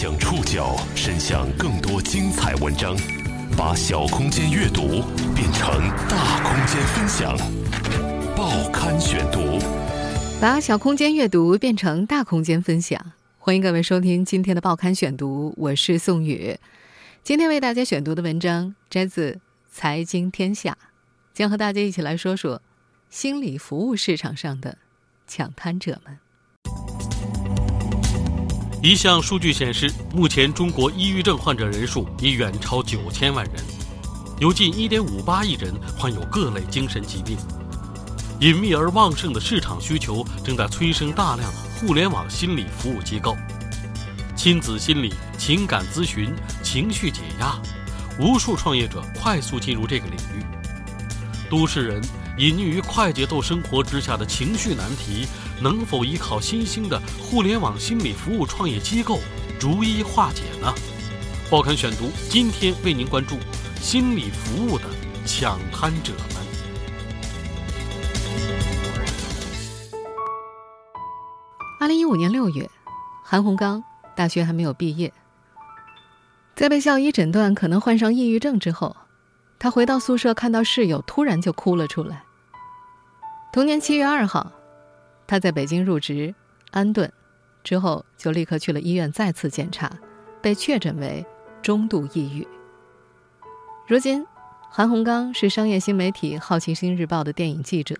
将触角伸向更多精彩文章，把小空间阅读变成大空间分享。报刊选读，把小空间阅读变成大空间分享。欢迎各位收听今天的报刊选读，我是宋宇。今天为大家选读的文章摘自《财经天下》，将和大家一起来说说心理服务市场上的抢滩者们。一项数据显示，目前中国抑郁症患者人数已远超九千万人，有近一点五八亿人患有各类精神疾病。隐秘而旺盛的市场需求正在催生大量互联网心理服务机构，亲子心理、情感咨询、情绪解压，无数创业者快速进入这个领域。都市人隐匿于快节奏生活之下的情绪难题。能否依靠新兴的互联网心理服务创业机构逐一化解呢？报刊选读今天为您关注心理服务的抢滩者们。二零一五年六月，韩洪刚大学还没有毕业，在被校医诊断可能患上抑郁症之后，他回到宿舍看到室友，突然就哭了出来。同年七月二号。他在北京入职，安顿之后就立刻去了医院再次检查，被确诊为中度抑郁。如今，韩洪刚是商业新媒体《好奇心日报》的电影记者。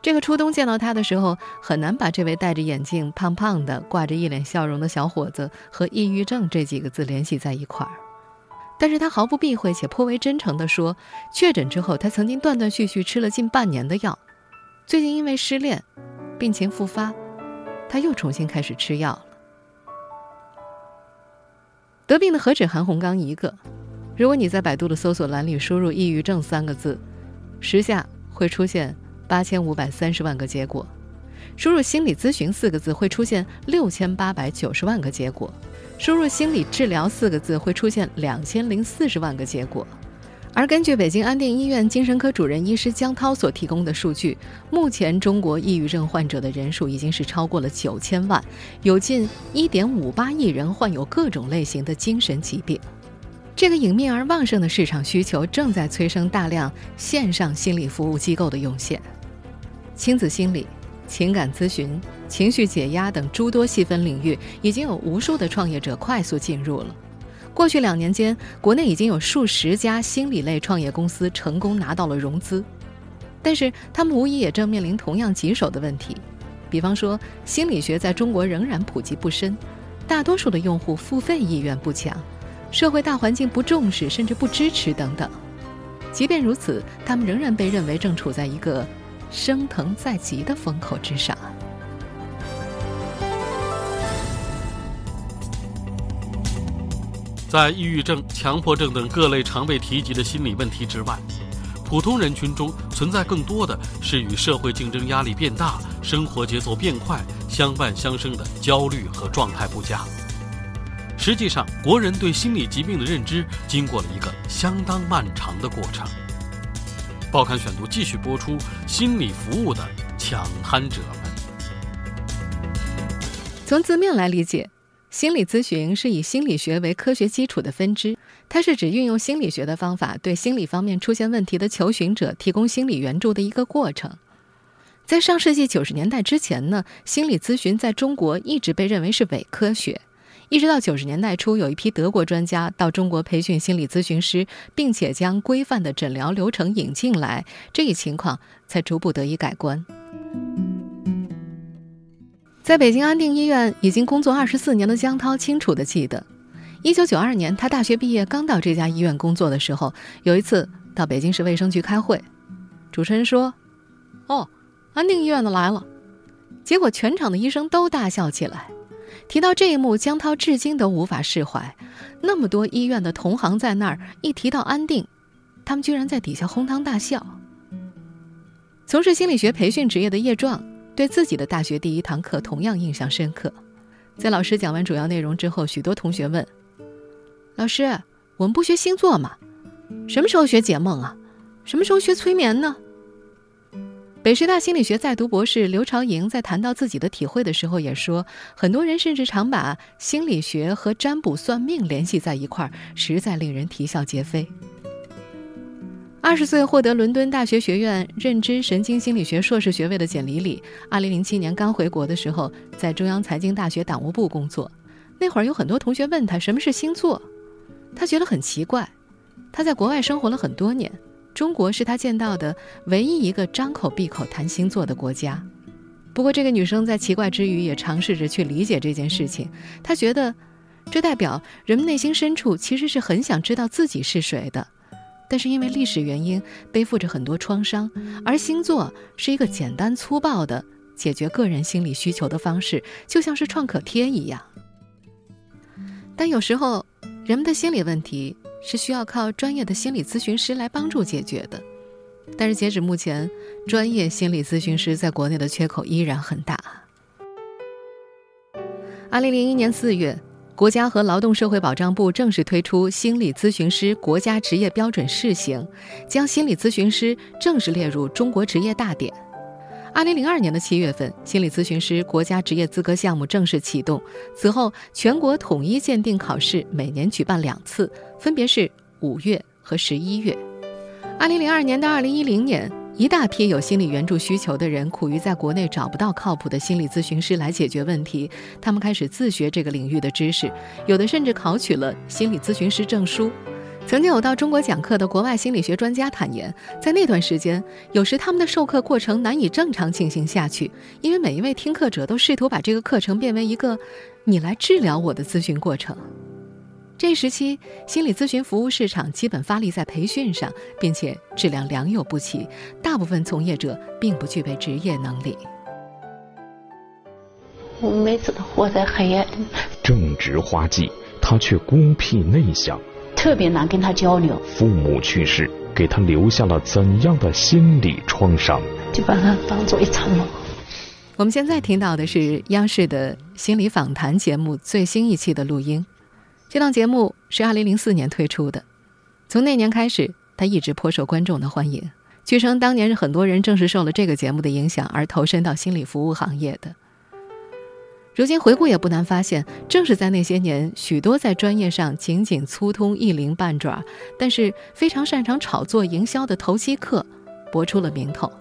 这个初冬见到他的时候，很难把这位戴着眼镜、胖胖的、挂着一脸笑容的小伙子和抑郁症这几个字联系在一块儿。但是他毫不避讳且颇为真诚地说，确诊之后他曾经断断续续吃了近半年的药，最近因为失恋。病情复发，他又重新开始吃药了。得病的何止韩红刚一个？如果你在百度的搜索栏里输入“抑郁症”三个字，时下会出现八千五百三十万个结果；输入“心理咨询”四个字，会出现六千八百九十万个结果；输入“心理治疗”四个字，会出现两千零四十万个结果。而根据北京安定医院精神科主任医师江涛所提供的数据，目前中国抑郁症患者的人数已经是超过了九千万，有近一点五八亿人患有各种类型的精神疾病。这个隐秘而旺盛的市场需求正在催生大量线上心理服务机构的涌现，亲子心理、情感咨询、情绪解压等诸多细分领域，已经有无数的创业者快速进入了。过去两年间，国内已经有数十家心理类创业公司成功拿到了融资，但是他们无疑也正面临同样棘手的问题，比方说心理学在中国仍然普及不深，大多数的用户付费意愿不强，社会大环境不重视甚至不支持等等。即便如此，他们仍然被认为正处在一个升腾在即的风口之上。在抑郁症、强迫症等各类常被提及的心理问题之外，普通人群中存在更多的是与社会竞争压力变大、生活节奏变快相伴相生的焦虑和状态不佳。实际上，国人对心理疾病的认知经过了一个相当漫长的过程。报刊选读继续播出：心理服务的抢滩者们。从字面来理解。心理咨询是以心理学为科学基础的分支，它是指运用心理学的方法对心理方面出现问题的求寻者提供心理援助的一个过程。在上世纪九十年代之前呢，心理咨询在中国一直被认为是伪科学，一直到九十年代初，有一批德国专家到中国培训心理咨询师，并且将规范的诊疗流程引进来，这一情况才逐步得以改观。在北京安定医院已经工作二十四年的江涛清楚地记得，一九九二年他大学毕业刚到这家医院工作的时候，有一次到北京市卫生局开会，主持人说：“哦，安定医院的来了。”结果全场的医生都大笑起来。提到这一幕，江涛至今都无法释怀。那么多医院的同行在那儿，一提到安定，他们居然在底下哄堂大笑。从事心理学培训职业的叶壮。对自己的大学第一堂课同样印象深刻，在老师讲完主要内容之后，许多同学问：“老师，我们不学星座吗？什么时候学解梦啊？什么时候学催眠呢？”北师大心理学在读博士刘朝莹在谈到自己的体会的时候也说，很多人甚至常把心理学和占卜算命联系在一块儿，实在令人啼笑皆非。二十岁获得伦敦大学学院认知神经心理学硕士学位的简里里，二零零七年刚回国的时候，在中央财经大学党务部工作。那会儿有很多同学问他什么是星座，他觉得很奇怪。他在国外生活了很多年。中国是他见到的唯一一个张口闭口谈星座的国家。不过，这个女生在奇怪之余也尝试着去理解这件事情。她觉得，这代表人们内心深处其实是很想知道自己是谁的，但是因为历史原因背负着很多创伤，而星座是一个简单粗暴的解决个人心理需求的方式，就像是创可贴一样。但有时候，人们的心理问题。是需要靠专业的心理咨询师来帮助解决的，但是截止目前，专业心理咨询师在国内的缺口依然很大。二零零一年四月，国家和劳动社会保障部正式推出心理咨询师国家职业标准试行，将心理咨询师正式列入中国职业大典。二零零二年的七月份，心理咨询师国家职业资格项目正式启动。此后，全国统一鉴定考试每年举办两次，分别是五月和十一月。二零零二年到二零一零年，一大批有心理援助需求的人苦于在国内找不到靠谱的心理咨询师来解决问题，他们开始自学这个领域的知识，有的甚至考取了心理咨询师证书。曾经有到中国讲课的国外心理学专家坦言，在那段时间，有时他们的授课过程难以正常进行下去，因为每一位听课者都试图把这个课程变为一个“你来治疗我的”咨询过程。这时期，心理咨询服务市场基本发力在培训上，并且质量良莠不齐，大部分从业者并不具备职业能力。我每次都活在黑暗里。正值花季，他却孤僻内向。特别难跟他交流。父母去世，给他留下了怎样的心理创伤？就把他当做一场梦。我们现在听到的是央视的心理访谈节目最新一期的录音。这档节目是二零零四年推出的，从那年开始，他一直颇受观众的欢迎。据称，当年是很多人正是受了这个节目的影响而投身到心理服务行业的。如今回顾也不难发现，正是在那些年，许多在专业上仅仅粗通一鳞半爪，但是非常擅长炒作营销的投机客，博出了名头。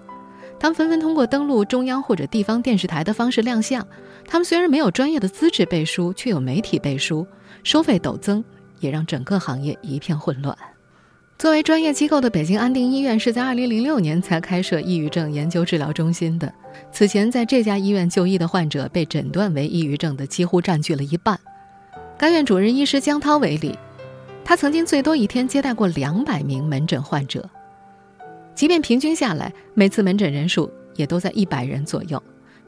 他们纷纷通过登录中央或者地方电视台的方式亮相。他们虽然没有专业的资质背书，却有媒体背书，收费陡增，也让整个行业一片混乱。作为专业机构的北京安定医院是在2006年才开设抑郁症研究治疗中心的。此前，在这家医院就医的患者被诊断为抑郁症的几乎占据了一半。该院主任医师江涛为例，他曾经最多一天接待过两百名门诊患者，即便平均下来，每次门诊人数也都在一百人左右。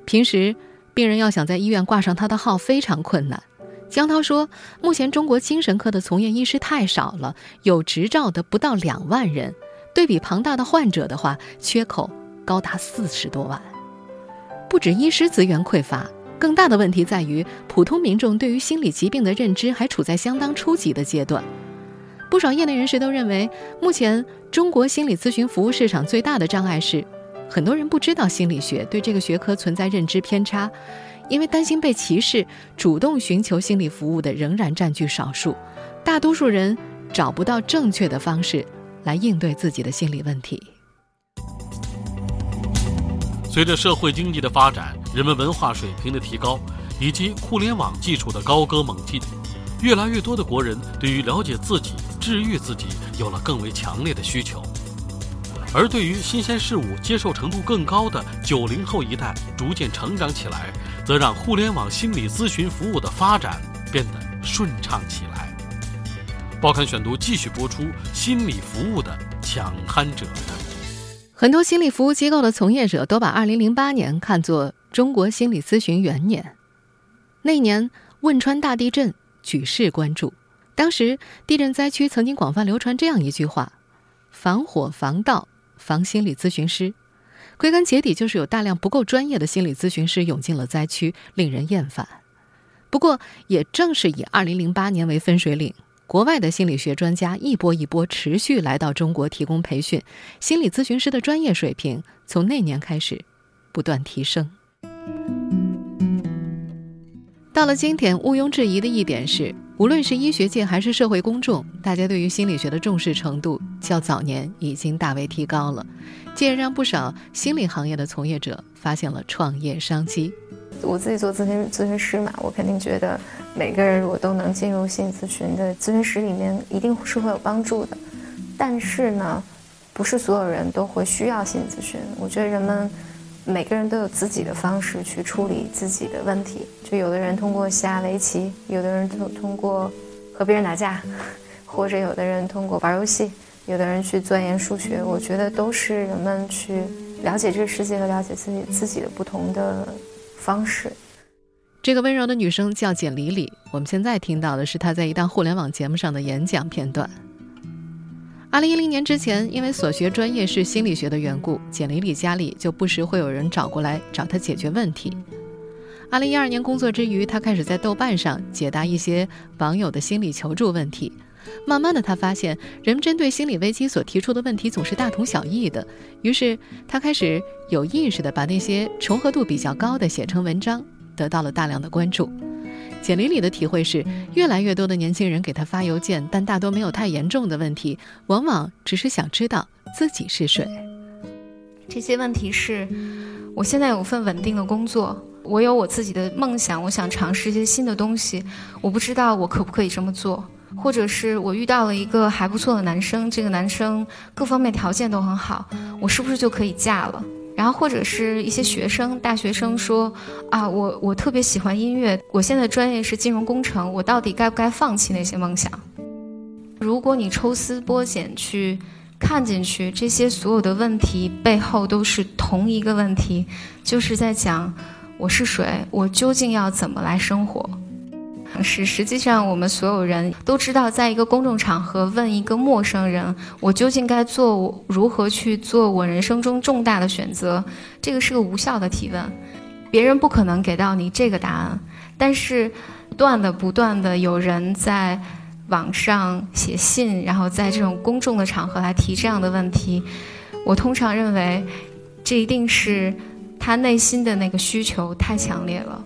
平时，病人要想在医院挂上他的号非常困难。江涛说：“目前中国精神科的从业医师太少了，有执照的不到两万人，对比庞大的患者的话，缺口高达四十多万。不止医师资源匮乏，更大的问题在于普通民众对于心理疾病的认知还处在相当初级的阶段。不少业内人士都认为，目前中国心理咨询服务市场最大的障碍是，很多人不知道心理学，对这个学科存在认知偏差。”因为担心被歧视，主动寻求心理服务的仍然占据少数，大多数人找不到正确的方式来应对自己的心理问题。随着社会经济的发展，人们文化水平的提高，以及互联网技术的高歌猛进，越来越多的国人对于了解自己、治愈自己有了更为强烈的需求。而对于新鲜事物接受程度更高的九零后一代逐渐成长起来，则让互联网心理咨询服务的发展变得顺畅起来。报刊选读继续播出心理服务的抢滩者。很多心理服务机构的从业者都把二零零八年看作中国心理咨询元年。那年汶川大地震举世关注，当时地震灾区曾经广泛流传这样一句话：“防火防盗。”防心理咨询师，归根结底就是有大量不够专业的心理咨询师涌进了灾区，令人厌烦。不过，也正是以2008年为分水岭，国外的心理学专家一波一波持续来到中国提供培训，心理咨询师的专业水平从那年开始不断提升。到了今天，毋庸置疑的一点是，无论是医学界还是社会公众，大家对于心理学的重视程度较早年已经大为提高了，这也让不少心理行业的从业者发现了创业商机。我自己做咨询咨询师嘛，我肯定觉得每个人如果都能进入心理咨询的咨询室里面，一定是会有帮助的。但是呢，不是所有人都会需要心理咨询。我觉得人们。每个人都有自己的方式去处理自己的问题，就有的人通过下围棋，有的人通通过和别人打架，或者有的人通过玩游戏，有的人去钻研数学。我觉得都是人们去了解这个世界和了解自己自己的不同的方式。这个温柔的女生叫简李李，我们现在听到的是她在一档互联网节目上的演讲片段。二零一零年之前，因为所学专业是心理学的缘故，简丽丽家里就不时会有人找过来找她解决问题。二零一二年工作之余，她开始在豆瓣上解答一些网友的心理求助问题。慢慢的，她发现人们针对心理危机所提出的问题总是大同小异的，于是她开始有意识的把那些重合度比较高的写成文章，得到了大量的关注。简里里的体会是，越来越多的年轻人给他发邮件，但大多没有太严重的问题，往往只是想知道自己是谁。这些问题是：我现在有份稳定的工作，我有我自己的梦想，我想尝试一些新的东西，我不知道我可不可以这么做，或者是我遇到了一个还不错的男生，这个男生各方面条件都很好，我是不是就可以嫁了？然后或者是一些学生，大学生说，啊，我我特别喜欢音乐，我现在专业是金融工程，我到底该不该放弃那些梦想？如果你抽丝剥茧去看进去，这些所有的问题背后都是同一个问题，就是在讲我是谁，我究竟要怎么来生活。是，实际上我们所有人都知道，在一个公众场合问一个陌生人，我究竟该做如何去做我人生中重大的选择，这个是个无效的提问，别人不可能给到你这个答案。但是，断的、不断的有人在网上写信，然后在这种公众的场合来提这样的问题，我通常认为，这一定是他内心的那个需求太强烈了。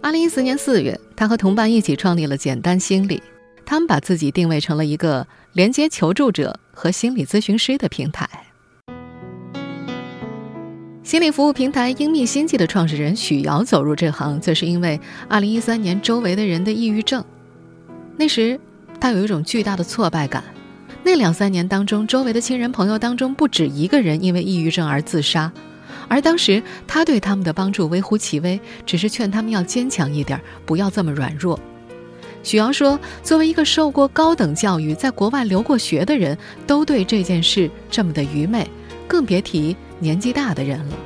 二零一四年四月，他和同伴一起创立了简单心理。他们把自己定位成了一个连接求助者和心理咨询师的平台。心理服务平台英密心计的创始人许瑶走入这行，则是因为二零一三年周围的人的抑郁症。那时，他有一种巨大的挫败感。那两三年当中，周围的亲人朋友当中，不止一个人因为抑郁症而自杀。而当时他对他们的帮助微乎其微，只是劝他们要坚强一点，不要这么软弱。许瑶说：“作为一个受过高等教育、在国外留过学的人，都对这件事这么的愚昧，更别提年纪大的人了。”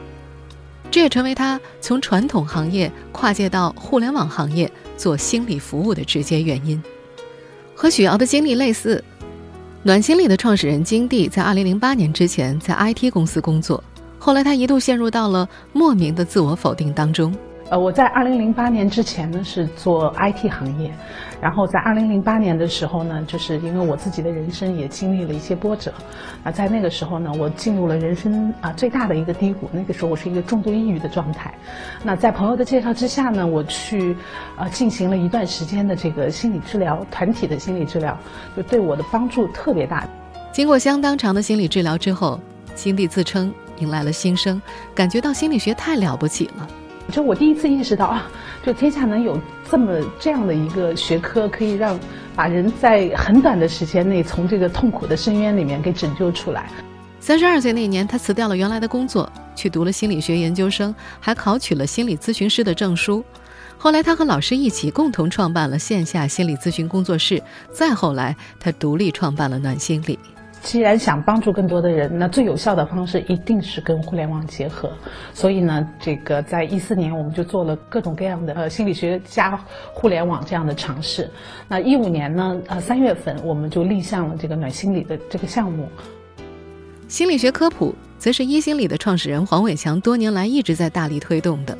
这也成为他从传统行业跨界到互联网行业做心理服务的直接原因。和许瑶的经历类似，暖心理的创始人金地在2008年之前在 IT 公司工作。后来，他一度陷入到了莫名的自我否定当中。呃，我在二零零八年之前呢是做 IT 行业，然后在二零零八年的时候呢，就是因为我自己的人生也经历了一些波折，啊，在那个时候呢，我进入了人生啊最大的一个低谷。那个时候我是一个重度抑郁的状态。那在朋友的介绍之下呢，我去啊进行了一段时间的这个心理治疗，团体的心理治疗，就对我的帮助特别大。经过相当长的心理治疗之后，金帝自称。迎来了新生，感觉到心理学太了不起了。就我第一次意识到啊，就天下能有这么这样的一个学科，可以让把人在很短的时间内从这个痛苦的深渊里面给拯救出来。三十二岁那年，他辞掉了原来的工作，去读了心理学研究生，还考取了心理咨询师的证书。后来，他和老师一起共同创办了线下心理咨询工作室。再后来，他独立创办了暖心理。既然想帮助更多的人，那最有效的方式一定是跟互联网结合。所以呢，这个在一四年我们就做了各种各样的呃心理学加互联网这样的尝试。那一五年呢，呃三月份我们就立项了这个暖心理的这个项目。心理学科普则是一心理的创始人黄伟强多年来一直在大力推动的。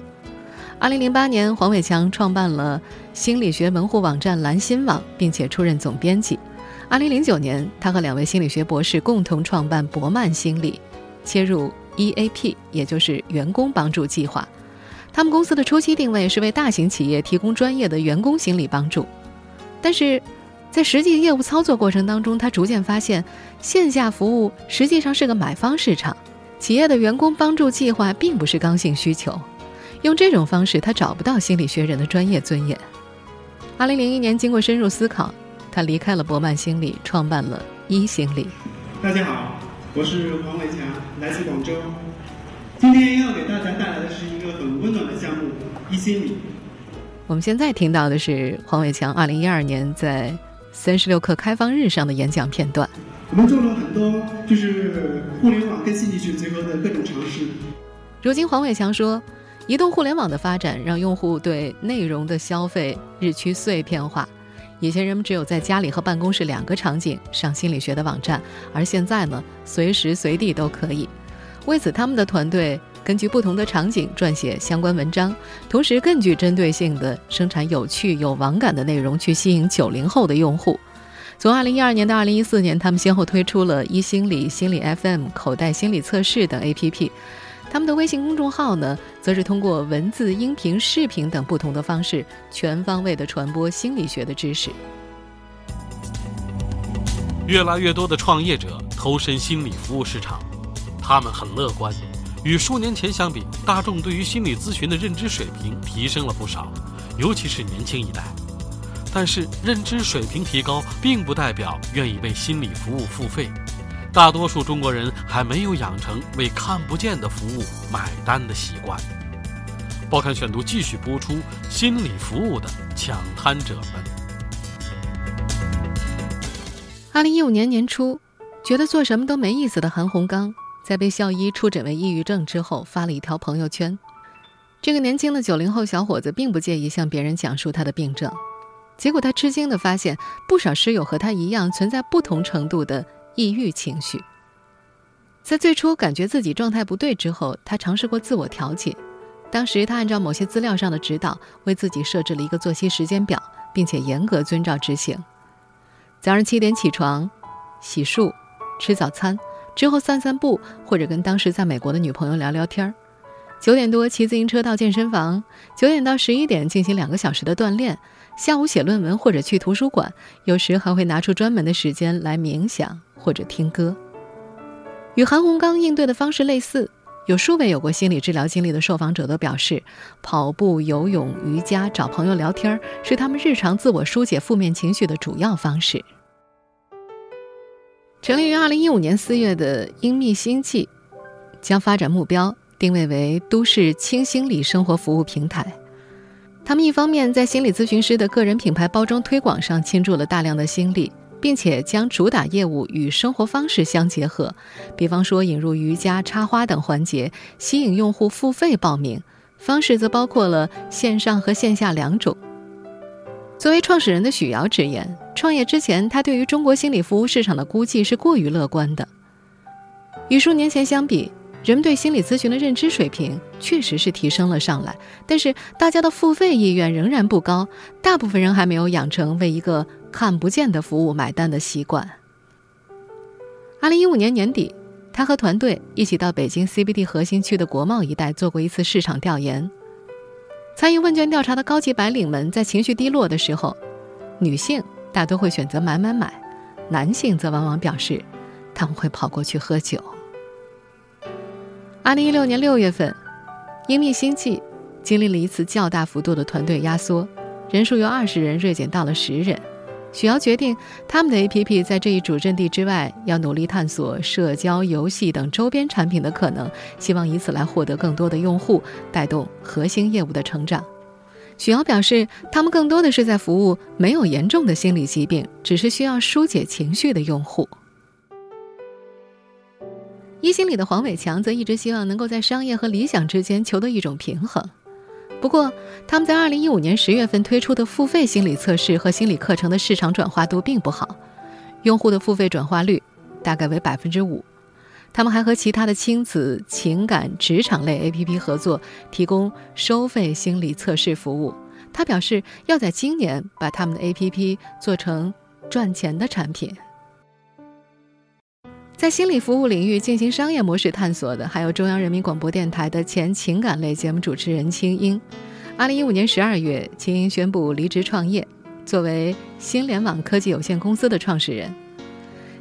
二零零八年，黄伟强创办了心理学门户网站蓝心网，并且出任总编辑。二零零九年，他和两位心理学博士共同创办博曼心理，切入 EAP，也就是员工帮助计划。他们公司的初期定位是为大型企业提供专业的员工心理帮助，但是在实际业务操作过程当中，他逐渐发现，线下服务实际上是个买方市场，企业的员工帮助计划并不是刚性需求。用这种方式，他找不到心理学人的专业尊严。二零零一年，经过深入思考，他离开了博曼心理，创办了一心理。大家好，我是黄伟强，来自广州。今天要给大家带来的是一个很温暖的项目——一心理。我们现在听到的是黄伟强二零一二年在三十六氪开放日上的演讲片段。我们做了很多，就是互联网跟心理学结合的各种尝试。如今，黄伟强说。移动互联网的发展让用户对内容的消费日趋碎片化。以前人们只有在家里和办公室两个场景上心理学的网站，而现在呢，随时随地都可以。为此，他们的团队根据不同的场景撰写相关文章，同时更具针对性地生产有趣有网感的内容，去吸引九零后的用户。从二零一二年到二零一四年，他们先后推出了一心理、心理 FM、口袋心理测试等 APP。他们的微信公众号呢，则是通过文字、音频、视频等不同的方式，全方位的传播心理学的知识。越来越多的创业者投身心理服务市场，他们很乐观。与数年前相比，大众对于心理咨询的认知水平提升了不少，尤其是年轻一代。但是，认知水平提高，并不代表愿意为心理服务付费。大多数中国人还没有养成为看不见的服务买单的习惯。报刊选读继续播出：心理服务的抢滩者们。二零一五年年初，觉得做什么都没意思的韩红刚，在被校医出诊为抑郁症之后，发了一条朋友圈。这个年轻的九零后小伙子并不介意向别人讲述他的病症，结果他吃惊地发现，不少室友和他一样存在不同程度的。抑郁情绪，在最初感觉自己状态不对之后，他尝试过自我调节。当时他按照某些资料上的指导，为自己设置了一个作息时间表，并且严格遵照执行。早上七点起床，洗漱，吃早餐，之后散散步，或者跟当时在美国的女朋友聊聊天儿。九点多骑自行车到健身房，九点到十一点进行两个小时的锻炼。下午写论文或者去图书馆，有时还会拿出专门的时间来冥想或者听歌。与韩红刚应对的方式类似，有数位有过心理治疗经历的受访者都表示，跑步、游泳、瑜伽、找朋友聊天是他们日常自我疏解负面情绪的主要方式。成立于二零一五年四月的英密心计，将发展目标定位为都市轻心理生活服务平台。他们一方面在心理咨询师的个人品牌包装推广上倾注了大量的心力，并且将主打业务与生活方式相结合，比方说引入瑜伽、插花等环节，吸引用户付费报名。方式则包括了线上和线下两种。作为创始人的许瑶直言，创业之前他对于中国心理服务市场的估计是过于乐观的。与数年前相比。人们对心理咨询的认知水平确实是提升了上来，但是大家的付费意愿仍然不高，大部分人还没有养成为一个看不见的服务买单的习惯。二零一五年年底，他和团队一起到北京 CBD 核心区的国贸一带做过一次市场调研。参与问卷调查的高级白领们在情绪低落的时候，女性大多会选择买买买，男性则往往表示他们会跑过去喝酒。二零一六年六月份，英密星际经历了一次较大幅度的团队压缩，人数由二十人锐减到了十人。许瑶决定，他们的 APP 在这一主阵地之外，要努力探索社交、游戏等周边产品的可能，希望以此来获得更多的用户，带动核心业务的成长。许瑶表示，他们更多的是在服务没有严重的心理疾病，只是需要疏解情绪的用户。一心理的黄伟强则一直希望能够在商业和理想之间求得一种平衡。不过，他们在二零一五年十月份推出的付费心理测试和心理课程的市场转化度并不好，用户的付费转化率大概为百分之五。他们还和其他的亲子、情感、职场类 APP 合作，提供收费心理测试服务。他表示要在今年把他们的 APP 做成赚钱的产品。在心理服务领域进行商业模式探索的，还有中央人民广播电台的前情感类节目主持人青音。二零一五年十二月，青音宣布离职创业，作为新联网科技有限公司的创始人。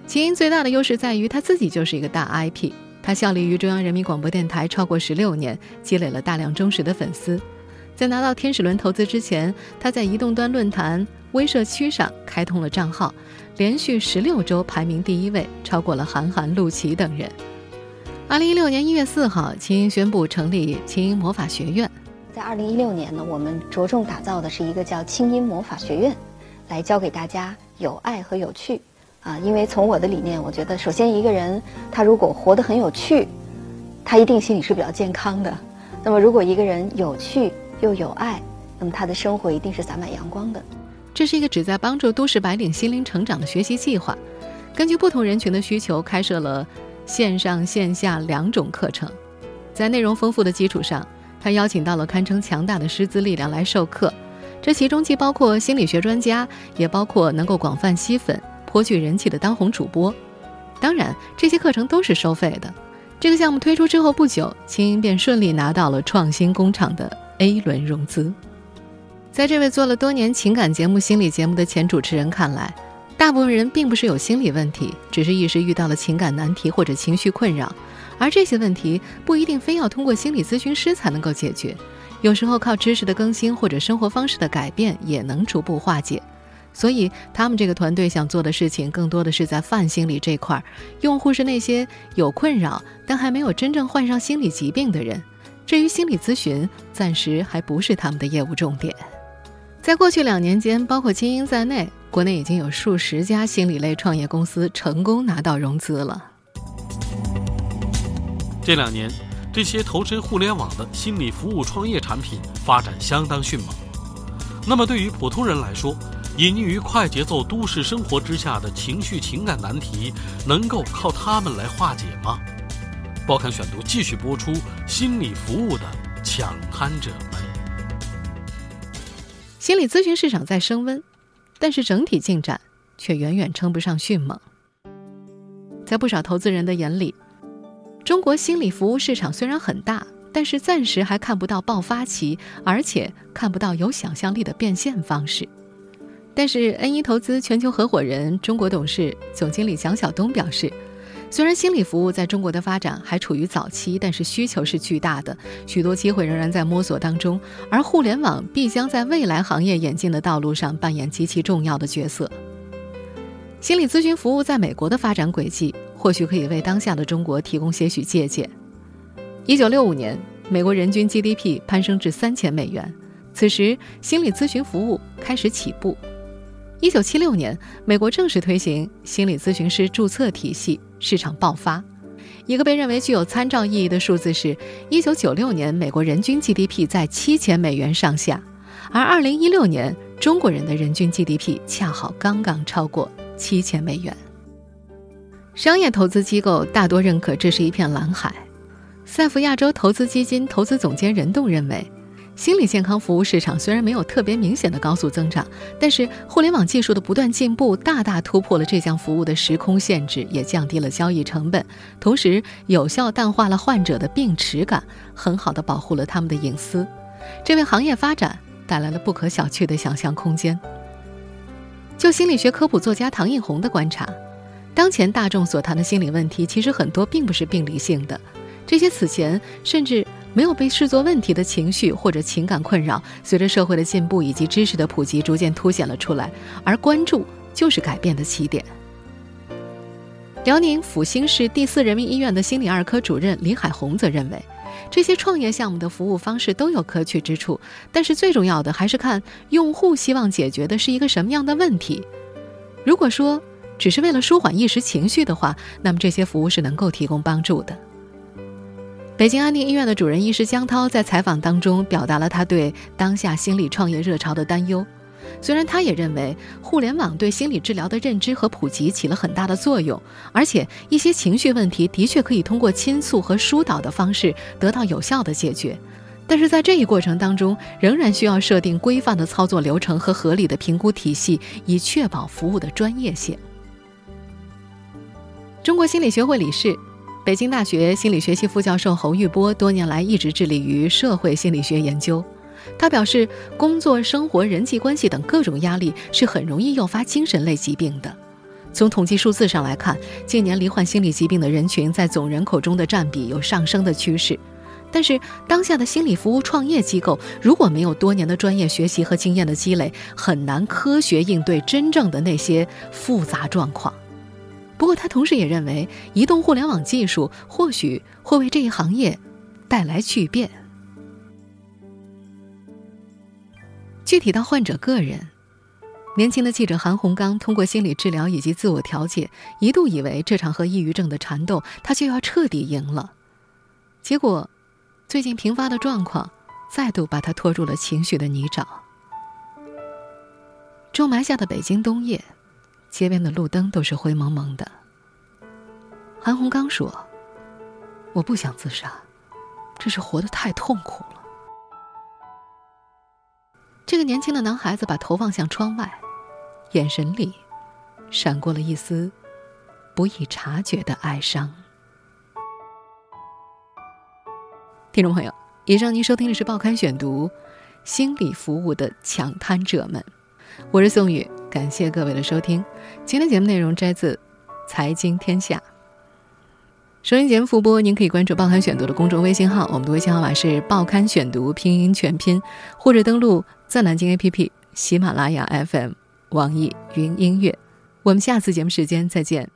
青音最大的优势在于他自己就是一个大 IP，他效力于中央人民广播电台超过十六年，积累了大量忠实的粉丝。在拿到天使轮投资之前，他在移动端论坛微社区上开通了账号。连续十六周排名第一位，超过了韩寒、陆琪等人。二零一六年一月四号，青音宣布成立青音魔法学院。在二零一六年呢，我们着重打造的是一个叫青音魔法学院，来教给大家有爱和有趣。啊，因为从我的理念，我觉得首先一个人他如果活得很有趣，他一定心里是比较健康的。那么如果一个人有趣又有爱，那么他的生活一定是洒满阳光的。这是一个旨在帮助都市白领心灵成长的学习计划，根据不同人群的需求，开设了线上线下两种课程。在内容丰富的基础上，他邀请到了堪称强大的师资力量来授课，这其中既包括心理学专家，也包括能够广泛吸粉、颇具人气的当红主播。当然，这些课程都是收费的。这个项目推出之后不久，青音便顺利拿到了创新工厂的 A 轮融资。在这位做了多年情感节目、心理节目的前主持人看来，大部分人并不是有心理问题，只是一时遇到了情感难题或者情绪困扰，而这些问题不一定非要通过心理咨询师才能够解决，有时候靠知识的更新或者生活方式的改变也能逐步化解。所以，他们这个团队想做的事情更多的是在泛心理这块儿，用户是那些有困扰但还没有真正患上心理疾病的人。至于心理咨询，暂时还不是他们的业务重点。在过去两年间，包括青音在内，国内已经有数十家心理类创业公司成功拿到融资了。这两年，这些投身互联网的心理服务创业产品发展相当迅猛。那么，对于普通人来说，隐匿于快节奏都市生活之下的情绪情感难题，能够靠他们来化解吗？报刊选读继续播出：心理服务的抢滩者。心理咨询市场在升温，但是整体进展却远远称不上迅猛。在不少投资人的眼里，中国心理服务市场虽然很大，但是暂时还看不到爆发期，而且看不到有想象力的变现方式。但是，N 一投资全球合伙人、中国董事总经理蒋晓东表示。虽然心理服务在中国的发展还处于早期，但是需求是巨大的，许多机会仍然在摸索当中。而互联网必将在未来行业演进的道路上扮演极其重要的角色。心理咨询服务在美国的发展轨迹，或许可以为当下的中国提供些许借鉴。一九六五年，美国人均 GDP 攀升至三千美元，此时心理咨询服务开始起步。一九七六年，美国正式推行心理咨询师注册体系，市场爆发。一个被认为具有参照意义的数字是：一九九六年，美国人均 GDP 在七千美元上下，而二零一六年，中国人的人均 GDP 恰好刚刚超过七千美元。商业投资机构大多认可这是一片蓝海。赛富亚洲投资基金投资总监任栋认为。心理健康服务市场虽然没有特别明显的高速增长，但是互联网技术的不断进步，大大突破了这项服务的时空限制，也降低了交易成本，同时有效淡化了患者的病耻感，很好的保护了他们的隐私，这为行业发展带来了不可小觑的想象空间。就心理学科普作家唐映红的观察，当前大众所谈的心理问题，其实很多并不是病理性的，这些此前甚至。没有被视作问题的情绪或者情感困扰，随着社会的进步以及知识的普及，逐渐凸显了出来。而关注就是改变的起点。辽宁阜新市第四人民医院的心理二科主任李海红则认为，这些创业项目的服务方式都有可取之处，但是最重要的还是看用户希望解决的是一个什么样的问题。如果说只是为了舒缓一时情绪的话，那么这些服务是能够提供帮助的。北京安定医院的主任医师江涛在采访当中表达了他对当下心理创业热潮的担忧。虽然他也认为互联网对心理治疗的认知和普及起了很大的作用，而且一些情绪问题的确可以通过倾诉和疏导的方式得到有效的解决，但是在这一过程当中，仍然需要设定规范的操作流程和合理的评估体系，以确保服务的专业性。中国心理学会理事、北京大学心理学系副教授侯玉波多年来一直致力于社会心理学研究。他表示，工作、生活、人际关系等各种压力是很容易诱发精神类疾病的。从统计数字上来看，近年罹患心理疾病的人群在总人口中的占比有上升的趋势。但是，当下的心理服务创业机构如果没有多年的专业学习和经验的积累，很难科学应对真正的那些复杂状况。不过，他同时也认为，移动互联网技术或许会为这一行业带来巨变。具体到患者个人，年轻的记者韩红刚通过心理治疗以及自我调节，一度以为这场和抑郁症的缠斗他就要彻底赢了。结果，最近频发的状况再度把他拖入了情绪的泥沼。种埋下的北京冬夜，街边的路灯都是灰蒙蒙的。韩红刚说：“我不想自杀，这是活得太痛苦了。”这个年轻的男孩子把头望向窗外，眼神里闪过了一丝不易察觉的哀伤。听众朋友，以上您收听的是《报刊选读》，心理服务的抢滩者们，我是宋宇，感谢各位的收听。今天节目内容摘自《财经天下》。收音节目复播，您可以关注《报刊选读》的公众微信号，我们的微信号码是“报刊选读”拼音全拼，或者登录。在南京 APP、喜马拉雅 FM、网易云音乐，我们下次节目时间再见。